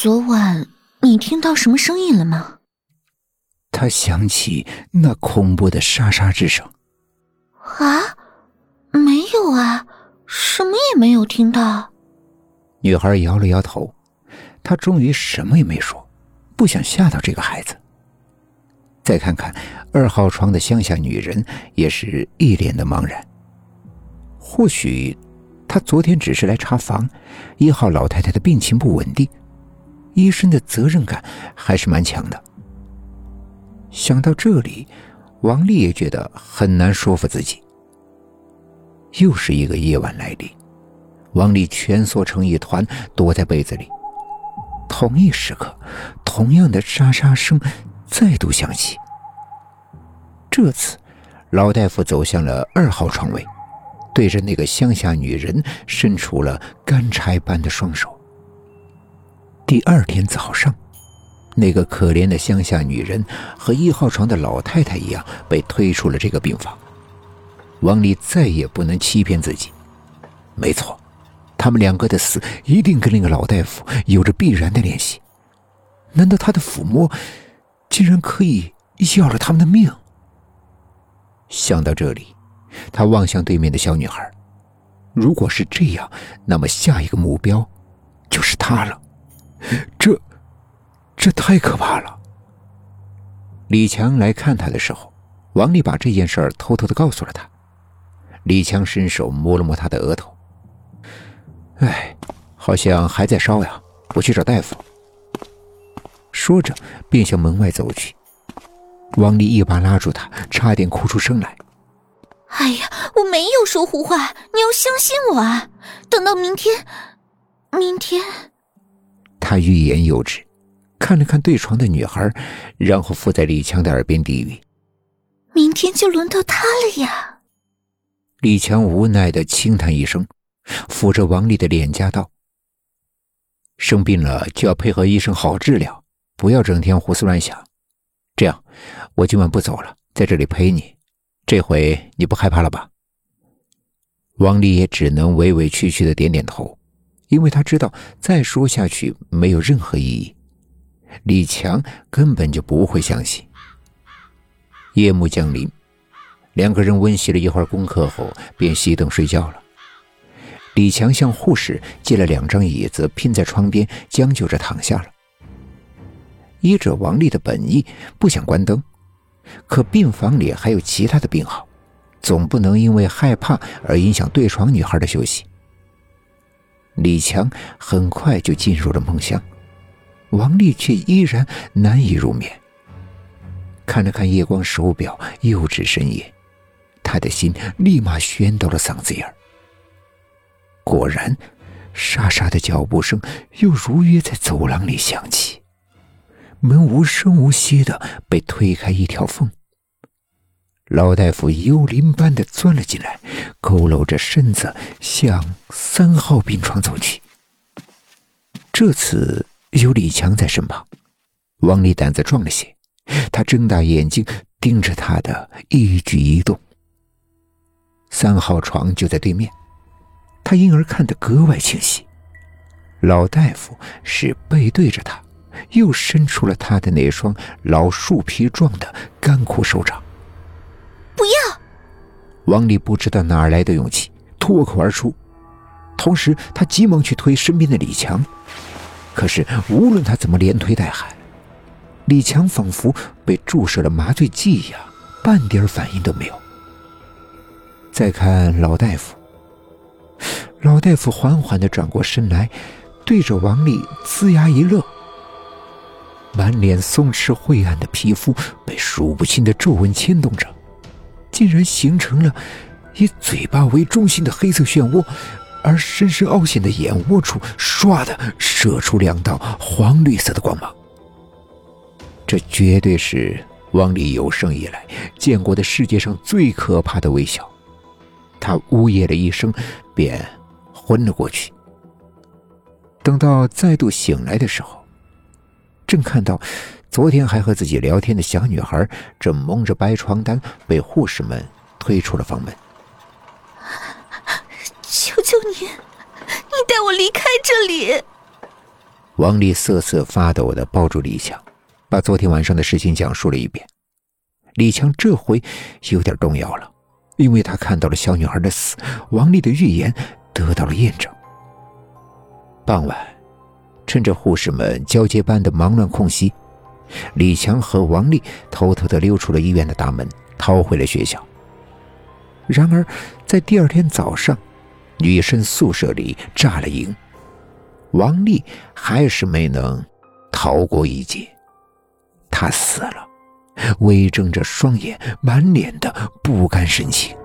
昨晚你听到什么声音了吗？他想起那恐怖的沙沙之声。啊，没有啊，什么也没有听到。女孩摇了摇头，她终于什么也没说，不想吓到这个孩子。再看看二号床的乡下女人，也是一脸的茫然。或许，她昨天只是来查房，一号老太太的病情不稳定。医生的责任感还是蛮强的。想到这里，王丽也觉得很难说服自己。又是一个夜晚来临，王丽蜷缩成一团，躲在被子里。同一时刻，同样的沙沙声再度响起。这次，老大夫走向了二号床位，对着那个乡下女人伸出了干柴般的双手。第二天早上，那个可怜的乡下女人和一号床的老太太一样被推出了这个病房。王丽再也不能欺骗自己，没错，他们两个的死一定跟那个老大夫有着必然的联系。难道他的抚摸竟然可以要了他们的命？想到这里，他望向对面的小女孩。如果是这样，那么下一个目标就是她了。这，这太可怕了。李强来看他的时候，王丽把这件事儿偷偷的告诉了他。李强伸手摸了摸他的额头，哎，好像还在烧呀，我去找大夫。说着，便向门外走去。王丽一把拉住他，差点哭出声来。哎呀，我没有说胡话，你要相信我啊！等到明天，明天。他欲言又止，看了看对床的女孩，然后附在李强的耳边低语：“明天就轮到他了呀。”李强无奈的轻叹一声，抚着王丽的脸颊道：“生病了就要配合医生好好治疗，不要整天胡思乱想。这样，我今晚不走了，在这里陪你。这回你不害怕了吧？”王丽也只能委委屈屈的点点头。因为他知道再说下去没有任何意义，李强根本就不会相信。夜幕降临，两个人温习了一会儿功课后，便熄灯睡觉了。李强向护士借了两张椅子，拼在窗边，将就着躺下了。医者王丽的本意，不想关灯，可病房里还有其他的病号，总不能因为害怕而影响对床女孩的休息。李强很快就进入了梦乡，王丽却依然难以入眠。看了看夜光手表，又至深夜，他的心立马悬到了嗓子眼儿。果然，沙沙的脚步声又如约在走廊里响起，门无声无息的被推开一条缝。老大夫幽灵般的钻了进来，佝偻着身子向三号病床走去。这次有李强在身旁，王丽胆子壮了些，他睁大眼睛盯着他的一举一动。三号床就在对面，他因而看得格外清晰。老大夫是背对着他，又伸出了他的那双老树皮状的干枯手掌。王丽不知道哪来的勇气，脱口而出。同时，他急忙去推身边的李强。可是，无论他怎么连推带喊，李强仿佛被注射了麻醉剂一样，半点反应都没有。再看老大夫，老大夫缓缓的转过身来，对着王丽呲牙一乐，满脸松弛晦暗的皮肤被数不清的皱纹牵动着。竟然形成了以嘴巴为中心的黑色漩涡，而深深凹陷的眼窝处，唰的射出两道黄绿色的光芒。这绝对是王丽有生以来见过的世界上最可怕的微笑。他呜咽了一声，便昏了过去。等到再度醒来的时候，正看到。昨天还和自己聊天的小女孩，正蒙着白床单被护士们推出了房门。求求你，你带我离开这里！王丽瑟瑟发抖的抱住李强，把昨天晚上的事情讲述了一遍。李强这回有点动摇了，因为他看到了小女孩的死，王丽的预言得到了验证。傍晚，趁着护士们交接班的忙乱空隙，李强和王丽偷偷的溜出了医院的大门，逃回了学校。然而，在第二天早上，女生宿舍里炸了营。王丽还是没能逃过一劫，她死了，微睁着双眼，满脸的不甘神情。